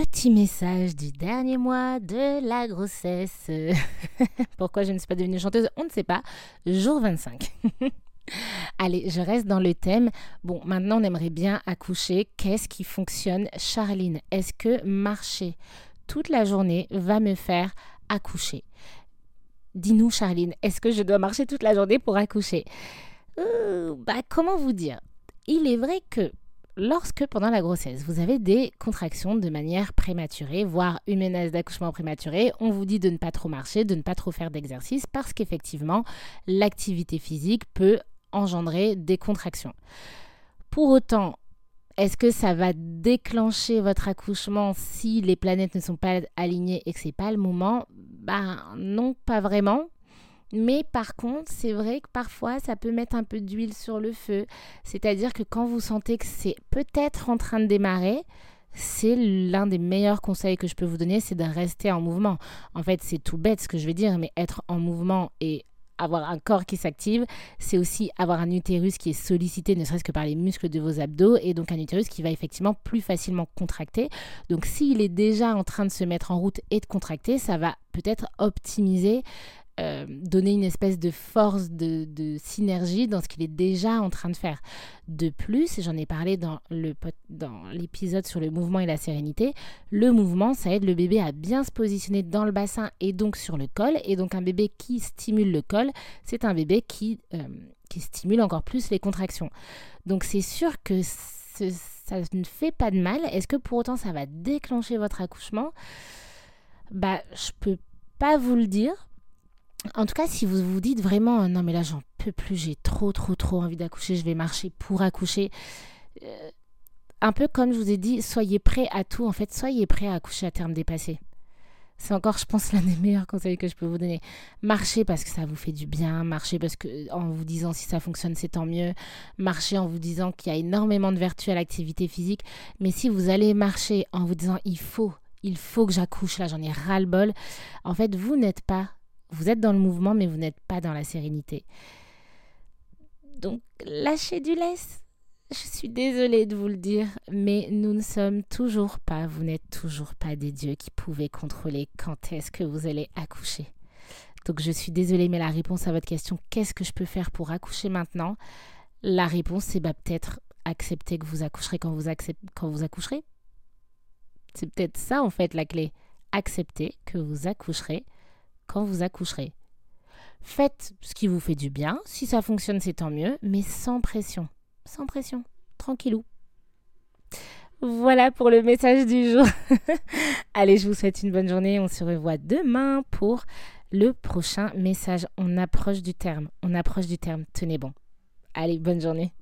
Petit message du dernier mois de la grossesse. Pourquoi je ne suis pas devenue chanteuse On ne sait pas. Jour 25. Allez, je reste dans le thème. Bon, maintenant on aimerait bien accoucher. Qu'est-ce qui fonctionne Charline, est-ce que marcher toute la journée va me faire accoucher? Dis-nous Charline, est-ce que je dois marcher toute la journée pour accoucher? Euh, Bah comment vous dire? Il est vrai que lorsque pendant la grossesse, vous avez des contractions de manière prématurée, voire une menace d'accouchement prématuré, on vous dit de ne pas trop marcher, de ne pas trop faire d'exercice parce qu'effectivement, l'activité physique peut engendrer des contractions. Pour autant, est-ce que ça va déclencher votre accouchement si les planètes ne sont pas alignées et que c'est pas le moment? Ben non, pas vraiment. Mais par contre, c'est vrai que parfois, ça peut mettre un peu d'huile sur le feu. C'est-à-dire que quand vous sentez que c'est peut-être en train de démarrer, c'est l'un des meilleurs conseils que je peux vous donner, c'est de rester en mouvement. En fait, c'est tout bête ce que je vais dire, mais être en mouvement et avoir un corps qui s'active, c'est aussi avoir un utérus qui est sollicité, ne serait-ce que par les muscles de vos abdos, et donc un utérus qui va effectivement plus facilement contracter. Donc s'il est déjà en train de se mettre en route et de contracter, ça va peut-être optimiser euh, donner une espèce de force, de, synergie dans ce qu'il est déjà en train de faire. De plus, j'en ai parlé dans, l'épisode sur le mouvement et la sérénité, le mouvement, ça aide le bébé à bien se positionner dans le bassin et donc sur le col. Et donc un bébé qui stimule le col, c'est un bébé qui, euh, stimule encore plus les contractions. Donc c'est sûr que ça ne fait pas de mal. Est-ce que pour autant ça va déclencher votre accouchement? Bah, je peux pas vous le dire en tout cas, si vous vous dites vraiment non mais là j'en peux plus, j'ai trop trop trop envie d'accoucher, je vais marcher pour accoucher. Euh, un peu comme je vous ai dit, soyez prêts à tout. En fait, soyez prêts à accoucher à terme dépassé. C'est encore, je pense, l'un des meilleurs conseils que je peux vous donner. Marchez parce que ça vous fait du bien. Marchez parce que, en vous disant si ça fonctionne, c'est tant mieux. Marchez en vous disant qu'il y a énormément de vertus à l'activité physique. Mais si vous allez marcher en vous disant il faut, il faut que j'accouche, là j'en ai ras le bol, en fait, vous n'êtes pas vous êtes dans le mouvement, mais vous n'êtes pas dans la sérénité. Donc, lâchez du laisse. Je suis désolée de vous le dire, mais nous ne sommes toujours pas, vous n'êtes toujours pas des dieux qui pouvaient contrôler quand est-ce que vous allez accoucher. Donc je suis désolée, mais la réponse à votre question, qu'est-ce que je peux faire pour accoucher maintenant? La réponse, c'est bah, peut-être accepter que vous accoucherez quand vous, quand vous accoucherez. C'est peut-être ça en fait la clé. Accepter que vous accoucherez quand vous accoucherez. Faites ce qui vous fait du bien. Si ça fonctionne, c'est tant mieux, mais sans pression. Sans pression. Tranquillou. Voilà pour le message du jour. Allez, je vous souhaite une bonne journée. On se revoit demain pour le prochain message. On approche du terme. On approche du terme. Tenez bon. Allez, bonne journée.